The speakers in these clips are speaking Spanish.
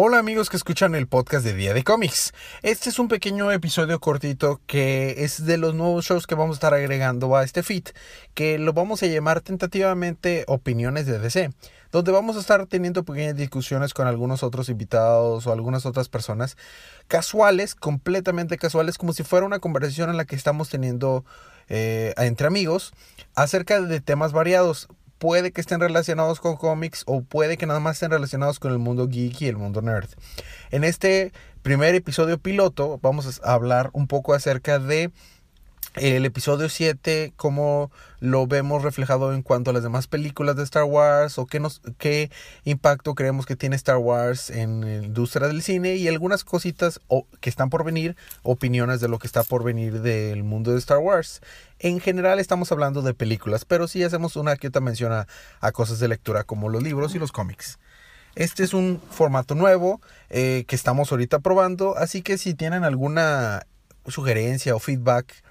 Hola amigos que escuchan el podcast de Día de Cómics. Este es un pequeño episodio cortito que es de los nuevos shows que vamos a estar agregando a este feed, que lo vamos a llamar tentativamente Opiniones de DC, donde vamos a estar teniendo pequeñas discusiones con algunos otros invitados o algunas otras personas casuales, completamente casuales, como si fuera una conversación en la que estamos teniendo eh, entre amigos acerca de temas variados puede que estén relacionados con cómics o puede que nada más estén relacionados con el mundo geek y el mundo nerd. En este primer episodio piloto vamos a hablar un poco acerca de el episodio 7, cómo lo vemos reflejado en cuanto a las demás películas de Star Wars o qué, nos, qué impacto creemos que tiene Star Wars en la industria del cine y algunas cositas que están por venir, opiniones de lo que está por venir del mundo de Star Wars. En general estamos hablando de películas, pero sí hacemos una que otra mención a, cosas de lectura como los libros y los cómics. Este es un formato nuevo eh, que estamos ahorita probando, así que si tienen alguna sugerencia o feedback,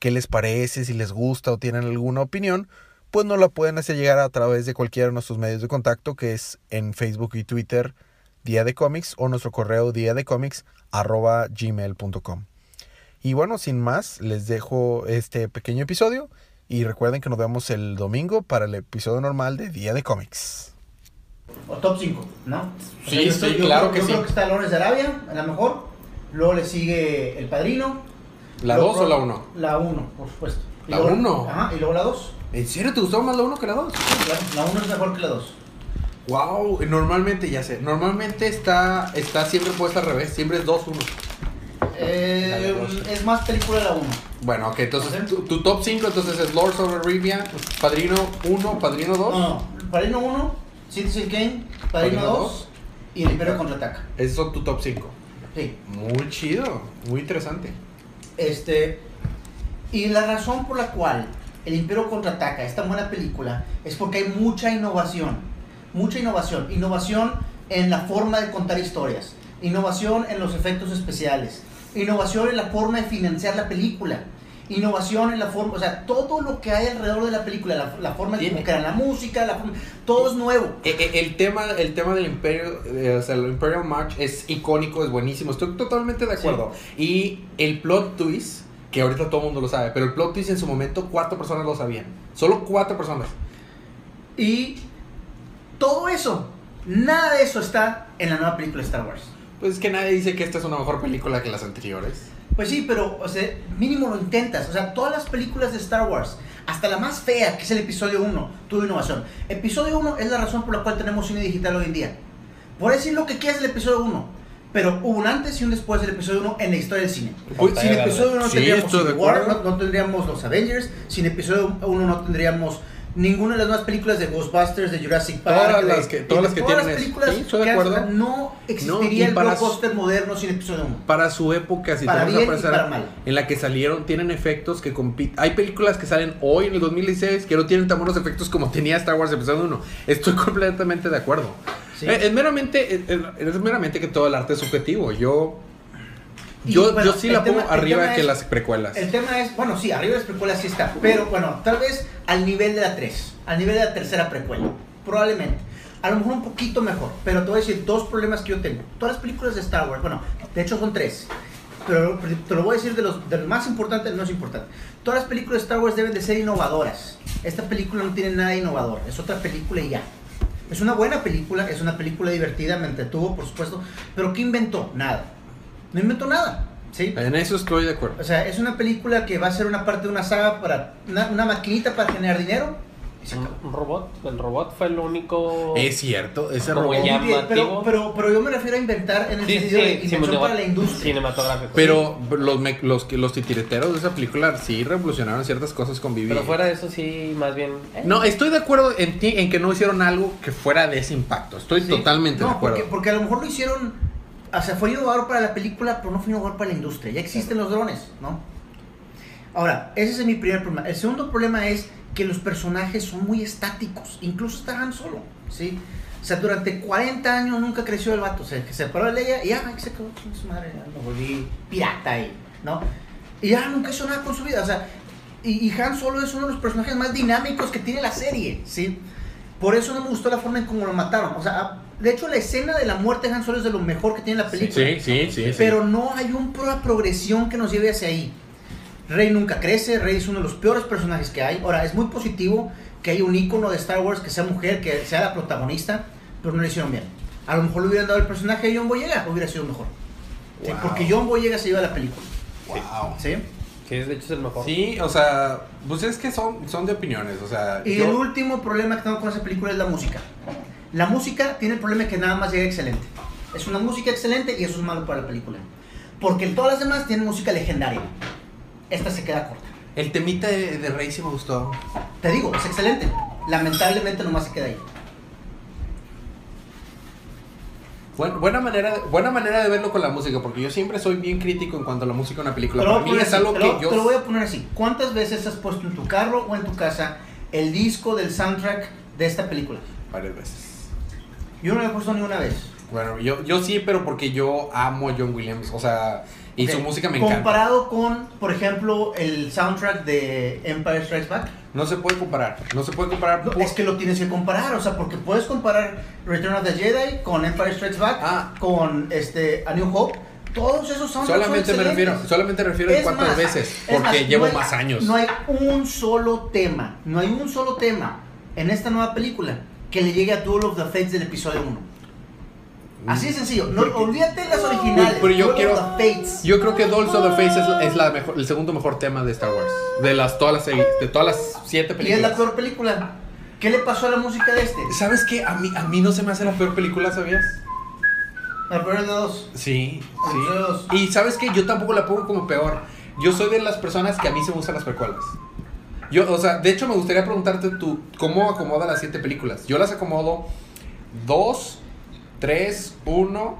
qué les parece, si les gusta o tienen alguna opinión, pues nos la pueden hacer llegar a través de cualquiera de nuestros medios de contacto, que es en Facebook y Twitter, Día de Comics, o nuestro correo día de comics arroba gmail.com. Y bueno, sin más, les dejo este pequeño episodio y recuerden que nos vemos el domingo para el episodio normal de Día de Comics. O top 5, ¿no? sí, sí, claro que sí. Yo creo que está Lawrence de Arabia, a lo mejor. Luego le sigue El Padrino, ¿La 2 o la 1? La 1, por supuesto. ¿La 1? Ajá, y luego la 2. ¿En serio te gustó más la 1 que la 2? la 1 es mejor que la 2. Wow, normalmente, ya sé, normalmente está, está siempre puesta al revés, siempre es 2-1. Eh, es más película la 1. Bueno, ok, entonces tu, top 5 entonces es Lords of Arabia, Padrino 1, Padrino 2. No, no, Padrino 1, Citizen Kane, Padrino, 2 y El Imperio Contraataca. Esos son tu top 5. Sí. Muy chido, muy interesante. Este, y la razón por la cual El Imperio contraataca, esta buena película, es porque hay mucha innovación. Mucha innovación. Innovación en la forma de contar historias. Innovación en los efectos especiales. Innovación en la forma de financiar la película. Innovación en la forma, o sea, todo lo que hay alrededor de la película, la, forma de cómo la música, la todo es nuevo. El, e, el, tema, el tema del Imperio, eh, o sea, el Imperial March es icónico, es buenísimo, estoy totalmente de acuerdo. Y el plot twist, que ahorita todo el mundo lo sabe, pero el plot twist en su momento cuatro personas lo sabían, solo cuatro personas. Y todo eso, nada de eso está en la nueva película de Star Wars. Pues es que nadie dice que esta es una mejor película que las anteriores. Pues sí, pero, o sea, mínimo lo intentas. O sea, todas las películas de Star Wars, hasta la más fea, que es el episodio 1, tuvo innovación. Episodio 1 es la razón por la cual tenemos cine digital hoy en día. Por decir lo que quieras del episodio 1. Pero hubo un antes y un después del episodio 1 en la historia del cine. sin episodio 1 no tendríamos no, no, tendríamos los Avengers. Sin episodio 1 no tendríamos ninguna de las nuevas películas de Ghostbusters, de Jurassic Park. Todas las que, todas las que tienen. Las películas sí, de acuerdo. no existiría el blockbuster moderno sin episodio 1. Para su época, si para bien y para mal. en la que salieron, tienen efectos que compiten. Hay películas que salen hoy en el 2016 que no tienen tan buenos efectos como tenía Star Wars episodio 1. Estoy completamente de acuerdo. Eh, es, meramente, es, es meramente que todo el arte es subjetivo. Yo yo, yo sí la pongo arriba que las precuelas. El tema es, bueno, sí, arriba de las precuelas sí está, pero bueno, tal vez al nivel de la 3, al nivel de la tercera precuela, probablemente. A lo mejor un poquito mejor, pero te voy a decir dos problemas que yo tengo. Todas las películas de Star Wars, bueno, de hecho son tres, pero te lo voy a decir de los, de los más importantes, no es importante. Todas las películas de Star Wars deben de ser innovadoras. Esta película no tiene nada innovador, es otra película y ya. Es una buena película, es una película divertida, me entretuvo, por supuesto, pero ¿qué inventó? Nada no inventó nada. ¿sí? En eso estoy de acuerdo. O sea, es una película que va a ser una parte de una saga para una, maquinita para generar dinero. Un, robot, el robot fue el único. Es cierto, ese robot. Pero, pero, pero, yo me refiero a inventar en el sentido de invención para la industria. Cinematográfico. Pero los, los, los titiriteros de esa película sí revolucionaron ciertas cosas con Vivi. Pero fuera de eso, sí, más bien. Eh. No, estoy de acuerdo en, ti, en que no hicieron algo que fuera de ese impacto. Estoy totalmente de acuerdo. Porque, porque a lo mejor lo hicieron o sea, fue innovador para la película, pero no fue innovador para la industria. Ya existen los drones, ¿no? Ahora, ese es mi primer problema. El segundo problema es que los personajes son muy estáticos, incluso estaban solo, ¿sí? O sea, durante 40 años nunca creció el vato. O sea, que se paró de Leia y ya, se quedó con su madre, ya me volví pirata ahí, ¿no? Y ya nunca hizo nada con su vida. O sea, y, y, Han Solo es uno de los personajes más dinámicos que tiene la serie, ¿sí? Por eso no me gustó la forma en cómo lo mataron. O sea, De hecho, la escena de la muerte de Han Solo es de lo mejor que tiene la película. Sí, sí, sí. Pero no hay un una progresión que nos lleve hacia ahí. Rey nunca crece, Rey es uno de los peores personajes que hay. Ahora, es muy positivo que haya un icono de Star Wars que sea mujer, que sea la protagonista, pero no lo hicieron bien. A lo mejor le hubieran dado el personaje de John Boyega, hubiera sido mejor. Sí, Wow. porque John Boyega se lleva la película. Wow. ¿sí? Sí, de hecho es el mejor. Sí, o sea, pues es que son, son de opiniones, o sea, Y yo- el último problema que tengo con esa película es la música. La música tiene el problema que nada más llega excelente. Es una música excelente y eso es malo para la película. Porque todas las demás tienen música legendaria. Esta se queda corta. el temita de, de Rey sí me gustó. Te digo, es excelente. Lamentablemente nomás se queda ahí. Buen- buena, manera, de- buena manera de verlo con la música, porque yo siempre soy bien crítico en cuanto a la música en una película. Para mí poner es así, algo te que yo... Te lo voy a poner así. ¿Cuántas veces has puesto en tu carro o en tu casa el disco del soundtrack de esta película? Varias veces. Yo no lo he puesto ni una vez. Bueno, yo, yo sí, pero porque yo amo a John Williams, o sea, y Ok, su música me encanta. Comparado con, por ejemplo, el soundtrack de Empire Strikes Back. No se puede comparar, no se puede comparar. No, por- es que lo tienes que comparar, o sea, porque puedes comparar Return of the Jedi con Empire Strikes Back, Ah. con este A New Hope. Todos esos soundtracks solamente son me refiero, solamente refiero en cuántas más, veces, es porque más, llevo no hay- más años. No hay un solo tema, no hay un solo tema en esta nueva película que le llegue a Duel of the Fates del episodio 1. Así de sencillo, no, olvídate las originales. Pero yo Duel quiero- of the Fates. Yo creo que Dolls of the Face es, la- es la mejor, el segundo mejor tema de Star Wars. De las todas las de todas las siete Y es películas. la peor película. ¿Qué le pasó a la música de este? ¿Sabes qué? A mí, a mí no se me hace la peor película, ¿sabías? La peor de dos. Sí, sí. Dos. Y ¿sabes qué? Yo tampoco la pongo como peor. Yo soy de las personas que a mí se me gustan las precuelas. Yo, o sea, de hecho me gustaría preguntarte tú, ¿cómo acomoda las siete películas? Yo las acomodo 2, 3, 1,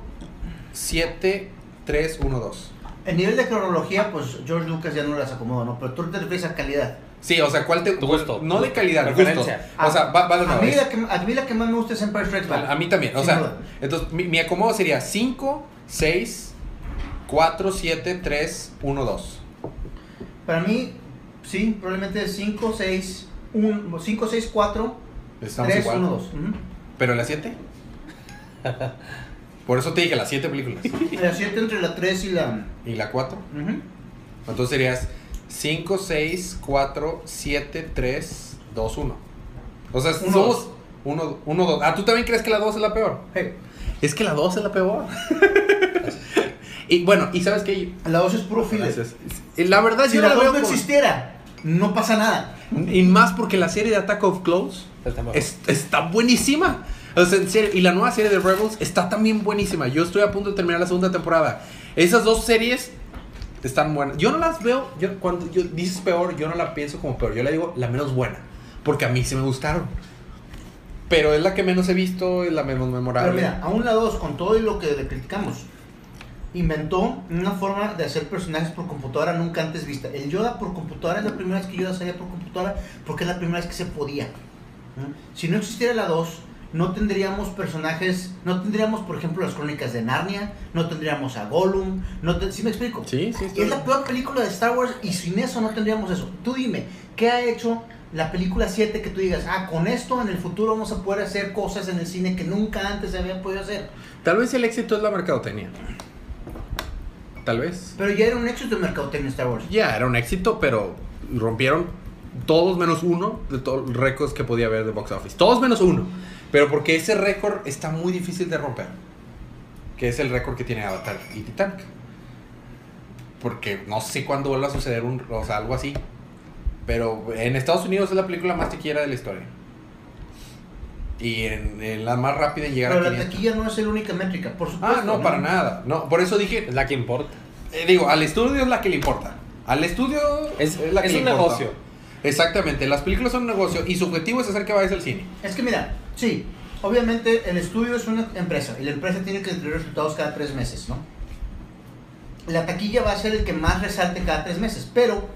7, 3, 1, 2. El nivel de cronología, pues George Lucas ya no las acomodó, ¿no? Pero tú te refieres a calidad. Sí, o sea, ¿cuál te Tu gusto. No de calidad, Preferencia. gusto. O sea, va, va de a, mí la que, a mí la que más me gusta es Empire Strikes Back. A, a mí también, o Sin sea, duda. entonces mi, mi acomodo sería 5, 6, 4, 7, 3, 1, 2. Para mí, sí, probablemente 5, 6, 1, 5, 6, 4, Estamos 3, igual. 1, 2. ¿Pero la 7? Por eso te dije las 7 películas. La 7 entre la 3 y la... ¿Y la 4? ujú. Entonces serías 5, 6, 4, 7, 3, 2, 1. O sea, Uno, somos dos. 1, 1, 2. Ah, ¿tú también crees que la 2 es la peor? Hey, Es que la 2 es la peor. y bueno, ¿y sabes qué? la 2 es puro filler. La verdad Si yo la la 2 veo no existiera, no pasa nada. Y más porque la serie de Attack of Close Está mejor. es- está buenísima. O sea, en serio, y la nueva serie de Rebels está también buenísima. Yo estoy a punto de terminar la segunda temporada. Esas dos series están buenas. Yo no las veo, yo, cuando yo, dices peor, yo no la pienso como peor. Yo la digo la menos buena. Porque a mí sí me gustaron. Pero es la que menos he visto, es la menos memorable. Pero mira, aún la 2, con todo y lo que le criticamos, inventó una forma de hacer personajes por computadora nunca antes vista. El Yoda por computadora es la primera vez que Yoda salía por computadora porque es la primera vez que se podía. Si no existiera la 2, no tendríamos personajes, no tendríamos, por ejemplo, las crónicas de Narnia, no tendríamos a Gollum, no te- ¿sí me explico? Sí, sí, estoy- Es la peor película de Star Wars y sin eso no tendríamos eso. Tú dime, ¿qué ha hecho la película 7 que tú digas, ah, con esto en el futuro vamos a poder hacer cosas en el cine que nunca antes se habían podido hacer? Tal vez el éxito es la mercadotecnia. Tal vez. Pero ya era un éxito de mercadotecnia Star Wars. Ya, era un éxito, pero rompieron todos menos uno de todos los récords que podía haber de box office. Todos menos uno. Pero porque ese récord está muy difícil de romper. Que es el récord que tiene Avatar y Titanic. Porque no sé cuándo vuelva a suceder un, o sea, algo así. Pero en Estados Unidos es la película más taquillera de la historia. Y en, en la más rápida en llegar Pero a la 500. taquilla no es la única métrica, por supuesto. Ah, no, para nada. No, por eso dije, Es la que importa. eh, digo, al estudio es la que le importa. Al estudio Es- la que es le un importa. negocio. Exactamente, las películas son un negocio y su objetivo es hacer que vayas al cine. Es que mira, sí, obviamente el estudio es una empresa y la empresa tiene que entregar resultados cada tres meses, ¿no? La taquilla va a ser el que más resalte cada tres meses, pero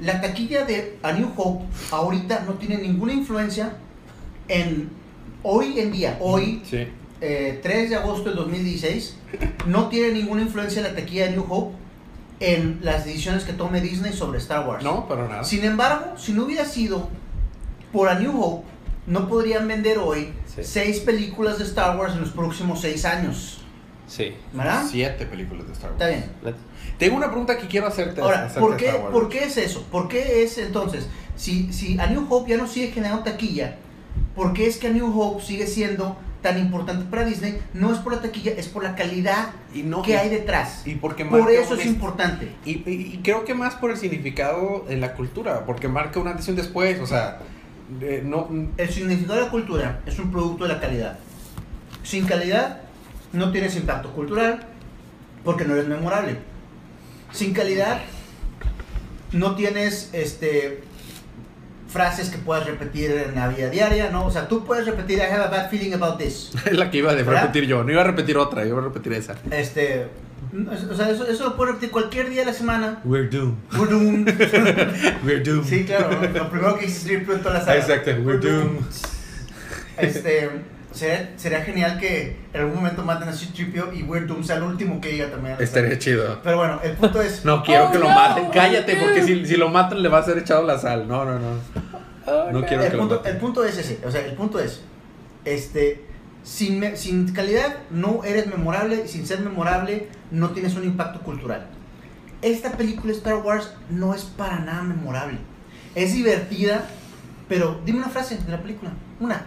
la taquilla de A New Hope ahorita no tiene ninguna influencia en hoy en día, hoy Sí. eh, 3 de agosto del 2016, no tiene ninguna influencia la taquilla de New Hope en las decisiones que tome Disney sobre Star Wars. No, para nada. Sin embargo, si no hubiera sido por A New Hope, no podrían vender hoy Sí. seis películas de Star Wars en los próximos seis años. Sí. ¿Verdad? Siete películas de Star Wars. Está bien. Tengo una pregunta que quiero hacerte. Ahora, ¿por qué. ¿por qué es eso? ¿Por qué es entonces, si, si A New Hope ya no sigue generando taquilla, ¿por qué es que A New Hope sigue siendo tan importante para Disney? No es por la taquilla, es por la calidad Y no- que y- hay detrás. Y porque Por eso un es importante. Y creo que más por el significado en la cultura, porque marca una antes y un después, o sea, eh, no, El significado de la cultura es un producto de la calidad. Sin calidad no tienes impacto cultural porque no eres memorable. Sin calidad no tienes este frases que puedas repetir en la vida diaria, ¿no? O sea, tú puedes repetir I have a bad feeling about this. es la que iba a ¿Verdad? repetir yo, no iba a repetir otra, iba a repetir esa. Este, o sea, eso, eso lo puedes repetir cualquier día de la semana. We're doomed, We're doomed. we're doomed. Sí, claro, lo primero que hice es en toda la saga. Exacto, we're doomed. Este, sería, sería genial que en algún momento maten a Citripio y Weird Doom sea el último que diga también. Estaría chido. Pero bueno, el punto es. No quiero Oh, que lo no, maten, cállate, porque si, si lo matan le va a ser echado la sal. No, no, no. No quiero el, que punto, el punto es ese. O sea, el punto es. Este. Sin, me- sin calidad no eres memorable y sin ser memorable no tienes un impacto cultural. Esta película Star Wars no es para nada memorable. Es divertida, pero dime una frase de la película. Una.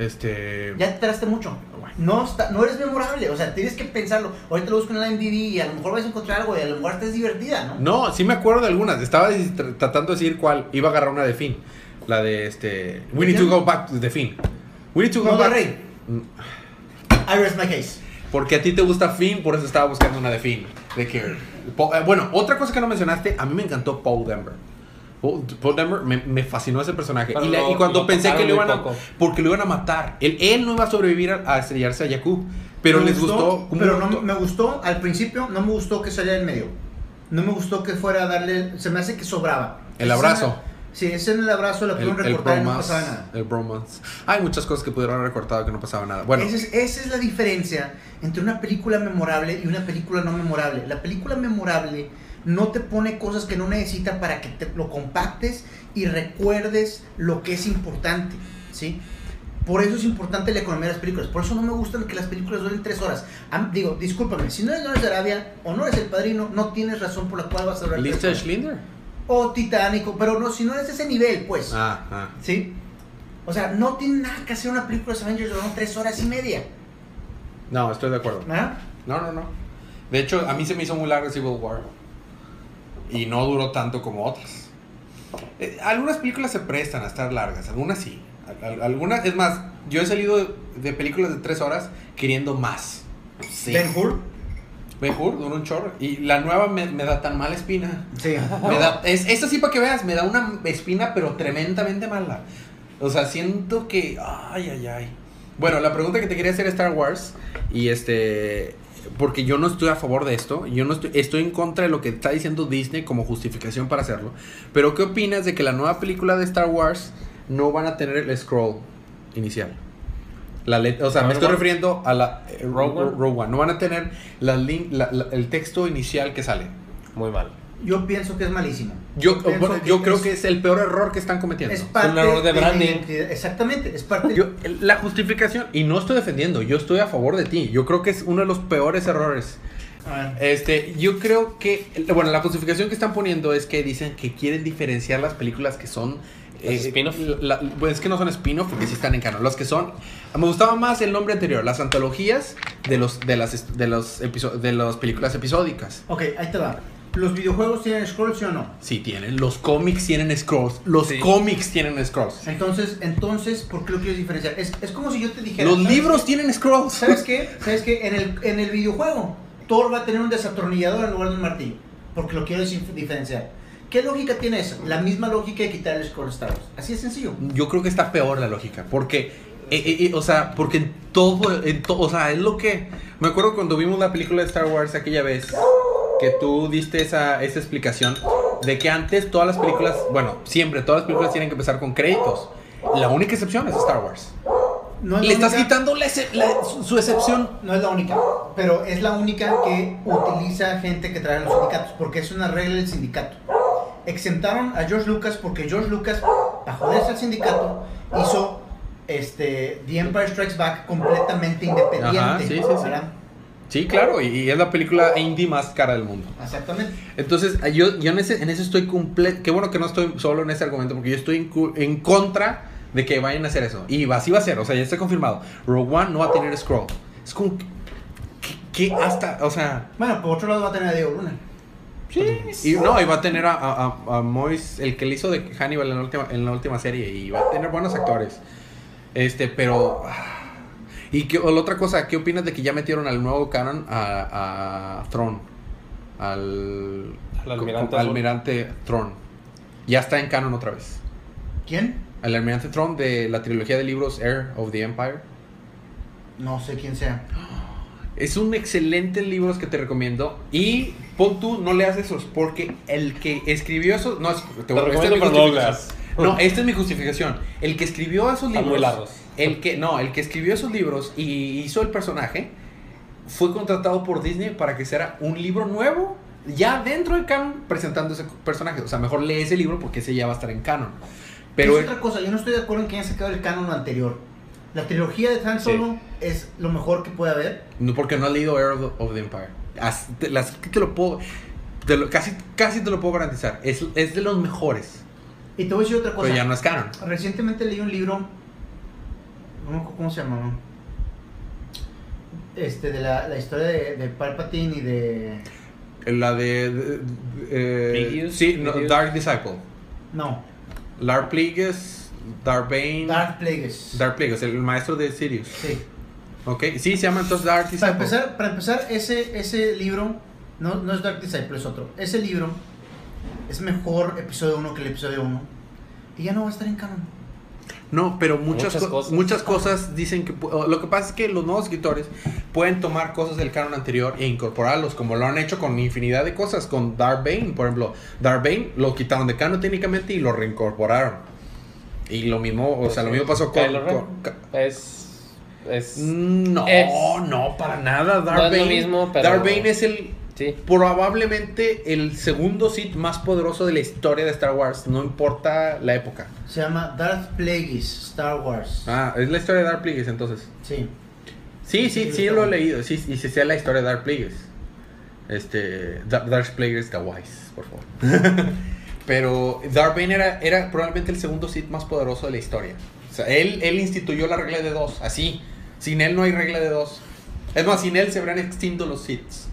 Este. Ya te tardaste mucho. No, está, no eres memorable, o sea, tienes que pensarlo. Ahorita lo busco en la MDB y a lo mejor vas a encontrar algo y a lo mejor estés divertida, ¿no? No, sí me acuerdo de algunas. Estaba tr- tratando de decir cuál. Iba a agarrar una de Finn. La de este. We need to go back to the Finn. We need to go No, back. Rey. Mm, I rest my case. Porque a ti te gusta Finn, por eso estaba buscando una de Finn. De que. Eh, bueno, otra cosa que no mencionaste, a mí me encantó Paul Denver. Paul, Denver me, me fascinó ese personaje. Y, la- lo- y cuando lo pensé que lo iban a. Porque lo iban a matar. Él, él no iba a sobrevivir a, a estrellarse a Jakku. Pero Me les gustó. como Pero no, me gustó, al principio, no me gustó que saliera en medio. No me gustó que fuera a darle. Se me hace que sobraba. El abrazo. Sí, ese en el abrazo la pudieron el recortar y no bromance, pasaba nada. el bromance. Hay muchas cosas que pudieron haber recortado que no pasaba nada. Bueno, Esa, es, esa es la diferencia entre una película memorable y una película no memorable. La película memorable no te pone cosas que no necesita para que te lo compactes y recuerdes lo que es importante, ¿sí? Por eso es importante la economía de las películas. Por eso no me gustan que las películas duren tres horas. Am- digo, discúlpame, si no eres Lawrence de Arabia o no eres el padrino, no tienes razón por la cual vas a durar Lista horas. Schlinder. O Titánico, pero no, si no eres ese nivel, pues. Ah, ah. ¿Sí? O sea, no tiene nada que hacer una película de Avengers durando tres horas y media. No, estoy de acuerdo. ¿verdad? No, no, no. De hecho, a mí se me hizo muy larga Civil War. Y no duró tanto como otras. Eh, algunas películas se prestan a estar largas, algunas sí. Al- al- algunas, es más, yo he salido de, de películas de tres horas queriendo más. Sí. Ben Hur. Ben Hur duró un chorro. Y la nueva me, me da tan mala espina. Sí. Me da, es, esta sí para que veas, me da una espina, pero tremendamente mala. O sea, siento que. Ay, ay, ay. Bueno, la pregunta que te quería hacer es Star Wars. Y este. Porque yo no estoy a favor de esto. Yo no estoy, estoy en contra de lo que está diciendo Disney como justificación para hacerlo. Pero, ¿qué opinas de que la nueva película de Star Wars no van a tener el scroll inicial? La let- o sea, me estoy One. refiriendo a la eh, Rogue One. Rogue One. No van a tener la link- la- la- el texto inicial que sale. Muy mal. Yo pienso que es malísimo. Yo, pienso bueno, yo creo que es el peor error que están cometiendo. es parte un error de branding. identidad. Exactamente, es parte. Yo- la justificación, y no estoy defendiendo, yo estoy a favor de ti. Yo creo que es uno de los peores errores. A ver, Este, yo creo que, bueno, la justificación que están poniendo es que dicen que quieren diferenciar las películas que son... Las spin-off. pues es que no son spin-off porque sí están en canon. Los que son... Me gustaba más el nombre anterior, las antologías de los de las de los episo- de las películas episódicas. ok, ahí te va. ¿Los videojuegos tienen scrolls, sí o no? Sí tienen, los cómics tienen scrolls, los Sí. cómics tienen scrolls. Entonces, entonces, ¿por qué lo quieres diferenciar? Es, es como si yo te dijera. Los ¿sabes libros qué? tienen scrolls. ¿Sabes qué? ¿Sabes qué? En el, en el videojuego, Thor va a tener un desatornillador en lugar de un martillo. Porque lo quiero dif- diferenciar. ¿Qué lógica tiene eso? La misma lógica de quitar el scroll Star Wars. Así de sencillo. Yo creo que está peor la lógica, porque, eh, eh, eh, o sea, porque en todo, en to- o sea, es lo que, me acuerdo cuando vimos la película de Star Wars aquella vez, que tú diste esa, esa explicación, de que antes todas las películas, bueno, siempre todas las películas tienen que empezar con créditos. La única excepción es Star Wars. No es Le estás quitando la la- su, su excepción. No es la única, pero es la única que utiliza gente que trae los sindicatos, porque es una regla del sindicato. Exentaron a George Lucas porque George Lucas, para joderse al sindicato, hizo este, The Empire Strikes Back completamente independiente. Ajá, sí, sí, sí. Sí, claro, y, es la película indie más cara del mundo. Exactamente. Entonces, yo, yo en, ese, en eso estoy completo. Qué bueno que no estoy solo en ese argumento, porque yo estoy en, en contra de que vayan a hacer eso. Y así va a ser, o sea, ya está confirmado. Rogue One no va a tener scroll. Es como. que hasta, o sea. Bueno, por otro lado va a tener a Diego Luna. Y no, y va a tener a- a Mois, el que le hizo de Hannibal en la última, en la última serie, y va a tener buenos actores. Este, pero. Y que, o la otra cosa, ¿qué opinas de que ya metieron al nuevo canon a, a Thrawn? Al. Al almirante almirante Thrawn. Ya está en canon otra vez. ¿Quién? El almirante Thrawn de la trilogía de libros Heir of the Empire. No sé quién sea. Es un excelente libro que te recomiendo. Y pon tú, no leas esos, porque el que escribió esos. No, es- te, Te esta es mi justificación. No, esta es mi justificación. El que escribió esos Están libros. muy largos. El que, no, el que escribió esos libros y hizo el personaje fue contratado por Disney para que sea un libro nuevo. Ya dentro del canon presentando ese personaje. O sea, mejor lee ese libro porque ese ya va a estar en canon. Pero es otra cosa, yo no estoy de acuerdo en que hayan sacado el canon anterior. La trilogía de Han Solo es lo mejor que puede haber. No, porque no has leído Heir of the, Empire. As- te, las, que te lo puedo. te lo- casi, casi te lo puedo garantizar. Es, es de los mejores. Y te voy a decir otra cosa. Pero ya no es canon. Recientemente leí un libro, no me acuerdo cómo se llama, este, de la, la historia de, de Palpatine y de... La de. de- de- eh, Plagueis, sí, no. Dark Disciple. No, Lar Plagueis, Darth Bane. Darth Plagueis. Darth Plagueis, el maestro de Sirius. Sí. Ok, sí, se llama entonces Dark Disciple. Para empezar, para empezar ese, ese libro, no, no es Dark Disciple, es otro. Ese libro es mejor episodio 1 que el episodio 1. Y ya no va a estar en canon. No, pero muchas, Muchas co- cosas. muchas cosas dicen que... Lo que pasa es que los nuevos escritores pueden tomar cosas del canon anterior e incorporarlos, como lo han hecho con infinidad de cosas. Con Darth Bane, por ejemplo. Darth Bane lo quitaron de canon técnicamente y lo reincorporaron. Y lo mismo, o sea, lo mismo pasó con... Es. Es. Mm, No, Es- no, para nada. Darth No es lo mismo, pero- Darth Bane es el Sí. probablemente el segundo Sith más poderoso de la historia de Star Wars, no importa la época. Se llama Darth Plagueis Star Wars. Ah, es la historia de Darth Plagueis entonces. Sí. Sí, sí, sí, lo he leído. Sí, y se sea la historia de Darth Plagueis. Este, Da- Darth Plagueis Gawais, por favor. Pero Darth Bane era, era probablemente el segundo Sith más poderoso de la historia. O sea, él, él instituyó la regla de dos, así. Sin él no hay regla de dos. Es más, sin él se habrían extinto los Siths.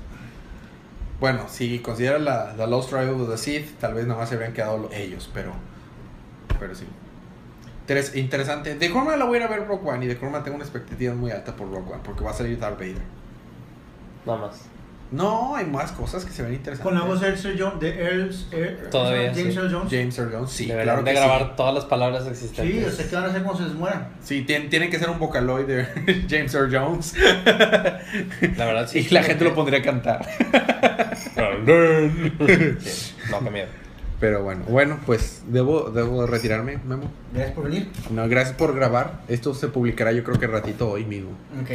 Bueno, si consideras la, la Lost Tribe of the Sith, tal vez nomás se habrían quedado lo- ellos, pero. Pero sí. Interes- interesante. De Corma la voy a ir a ver Rock One y de Corma tengo una expectativa muy alta por Rock One porque va a salir Darth Vader. Nada más. No, hay más cosas que se ven interesantes. Con la voz de Earl Jones, de Earl, Earl- Todavía, James sí. Earl Jones. James Earl Jones, sí, Deberían claro de que grabar sí. todas las palabras existentes. Sí, o sea, ¿qué van a hacer cuando se les muera? Sí, tien- tiene que ser un vocaloid de James Earl Jones. La verdad, sí. y la gente lo pondría a cantar. Sí. No, qué miedo. Pero bueno, bueno, pues debo, debo retirarme, Memo. Gracias por venir. No, gracias por grabar. Esto se publicará yo creo que ratito hoy mismo. Ok.